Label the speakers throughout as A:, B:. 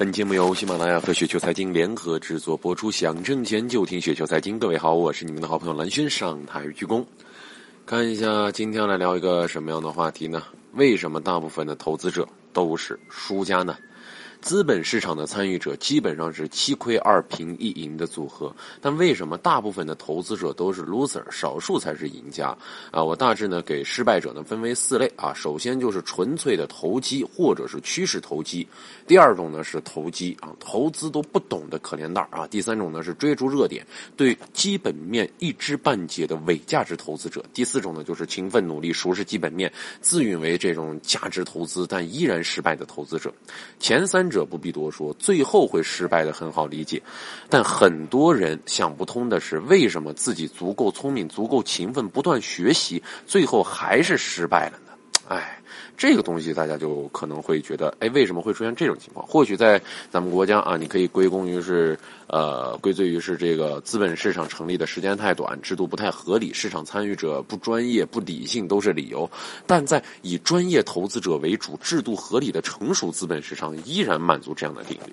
A: 本节目由喜马拉雅和雪球财经联合制作播出，想挣钱就听雪球财经。各位好，我是你们的好朋友蓝轩，上台鞠躬。看一下今天来聊一个什么样的话题呢？为什么大部分的投资者都是输家呢？资本市场的参与者基本上是七亏二平一赢的组合，但为什么大部分的投资者都是 loser，少数才是赢家？啊，我大致呢给失败者呢分为四类啊，首先就是纯粹的投机或者是趋势投机，第二种呢是投机啊，投资都不懂的可怜蛋啊，第三种呢是追逐热点，对基本面一知半解的伪价值投资者，第四种呢就是勤奋努力、熟识基本面、自诩为这种价值投资但依然失败的投资者，前三。者不必多说，最后会失败的很好理解，但很多人想不通的是，为什么自己足够聪明、足够勤奋、不断学习，最后还是失败了呢？哎。这个东西大家就可能会觉得，哎，为什么会出现这种情况？或许在咱们国家啊，你可以归功于是，呃，归罪于是这个资本市场成立的时间太短，制度不太合理，市场参与者不专业、不理性都是理由。但在以专业投资者为主、制度合理的成熟资本市场，依然满足这样的定律。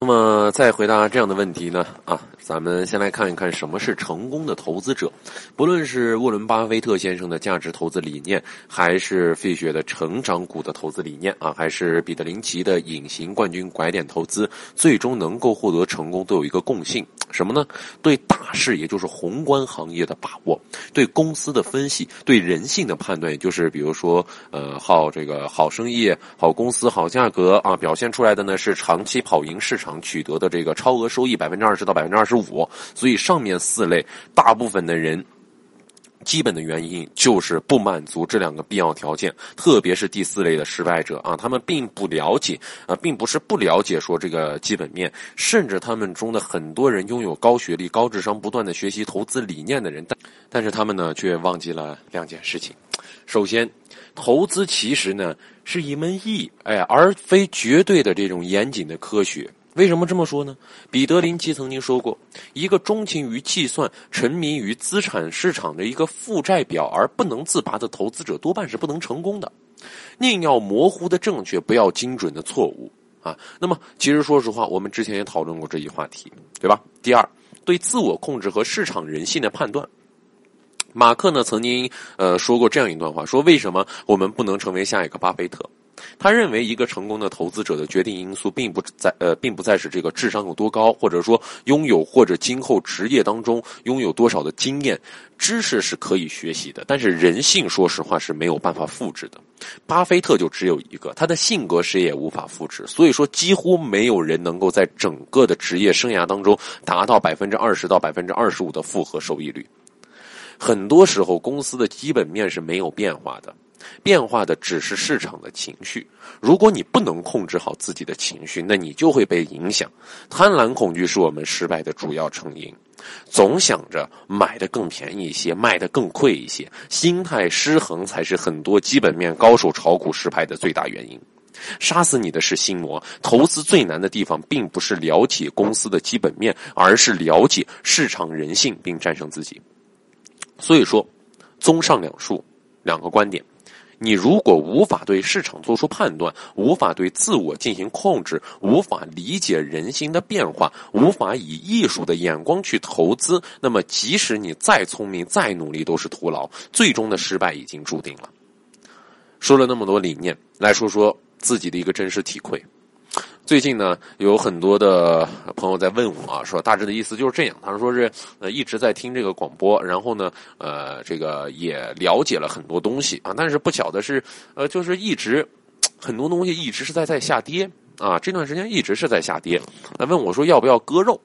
A: 那么，再回答这样的问题呢？啊，咱们先来看一看什么是成功的投资者。不论是沃伦·巴菲特先生的价值投资理念，还是费雪的成长股的投资理念啊，还是彼得林奇的隐形冠军拐点投资，最终能够获得成功，都有一个共性，什么呢？对大势，也就是宏观行业的把握；对公司的分析；对人性的判断，也就是比如说，呃，好这个好生意、好公司、好价格啊，表现出来的呢是长期跑赢市场。取得的这个超额收益百分之二十到百分之二十五，所以上面四类大部分的人，基本的原因就是不满足这两个必要条件，特别是第四类的失败者啊，他们并不了解啊，并不是不了解说这个基本面，甚至他们中的很多人拥有高学历、高智商、不断的学习投资理念的人，但但是他们呢却忘记了两件事情，首先，投资其实呢是一门艺，哎，而非绝对的这种严谨的科学。为什么这么说呢？彼得林奇曾经说过：“一个钟情于计算、沉迷于资产市场的一个负债表而不能自拔的投资者，多半是不能成功的。宁要模糊的正确，不要精准的错误啊。”那么，其实说实话，我们之前也讨论过这一话题，对吧？第二，对自我控制和市场人性的判断，马克呢曾经呃说过这样一段话：说为什么我们不能成为下一个巴菲特？他认为，一个成功的投资者的决定因素，并不在呃，并不再是这个智商有多高，或者说拥有或者今后职业当中拥有多少的经验。知识是可以学习的，但是人性，说实话是没有办法复制的。巴菲特就只有一个，他的性格谁也无法复制。所以说，几乎没有人能够在整个的职业生涯当中达到百分之二十到百分之二十五的复合收益率。很多时候，公司的基本面是没有变化的。变化的只是市场的情绪。如果你不能控制好自己的情绪，那你就会被影响。贪婪恐惧是我们失败的主要成因。总想着买的更便宜一些，卖的更贵一些，心态失衡才是很多基本面高手炒股失败的最大原因。杀死你的是心魔。投资最难的地方，并不是了解公司的基本面，而是了解市场人性并战胜自己。所以说，综上两述，两个观点。你如果无法对市场做出判断，无法对自我进行控制，无法理解人心的变化，无法以艺术的眼光去投资，那么即使你再聪明、再努力，都是徒劳，最终的失败已经注定了。说了那么多理念，来说说自己的一个真实体会。最近呢，有很多的朋友在问我啊，说大致的意思就是这样。他说是呃一直在听这个广播，然后呢，呃，这个也了解了很多东西啊，但是不巧的是，呃，就是一直很多东西一直是在在下跌啊，这段时间一直是在下跌。来问我说要不要割肉？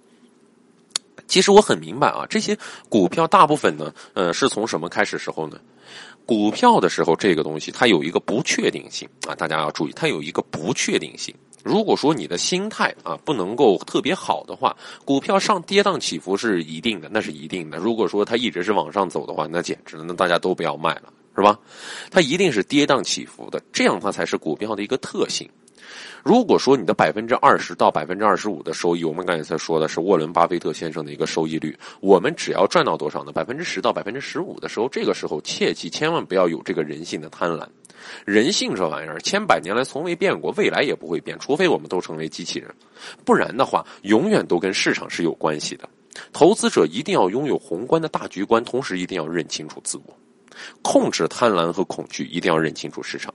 A: 其实我很明白啊，这些股票大部分呢，呃，是从什么开始时候呢？股票的时候，这个东西它有一个不确定性啊，大家要注意，它有一个不确定性。如果说你的心态啊不能够特别好的话，股票上跌宕起伏是一定的，那是一定的。如果说它一直是往上走的话，那简直，那大家都不要卖了，是吧？它一定是跌宕起伏的，这样它才是股票的一个特性。如果说你的百分之二十到百分之二十五的收益，我们刚才说的是沃伦巴菲特先生的一个收益率，我们只要赚到多少呢？百分之十到百分之十五的时候，这个时候切记千万不要有这个人性的贪婪。人性这玩意儿，千百年来从未变过，未来也不会变，除非我们都成为机器人，不然的话，永远都跟市场是有关系的。投资者一定要拥有宏观的大局观，同时一定要认清楚自我，控制贪婪和恐惧，一定要认清楚市场。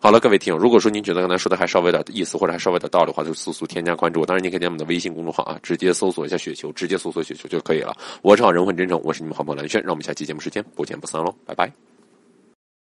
A: 好了，各位听友，如果说您觉得刚才说的还稍微有点意思，或者还稍微有点道理的话，就速速添加关注。当然，您可以在我们的微信公众号啊，直接搜索一下“雪球”，直接搜索“雪球”就可以了。我是好人很真诚，我是你们好朋友蓝轩，让我们下期节目时间不见不散喽，拜拜。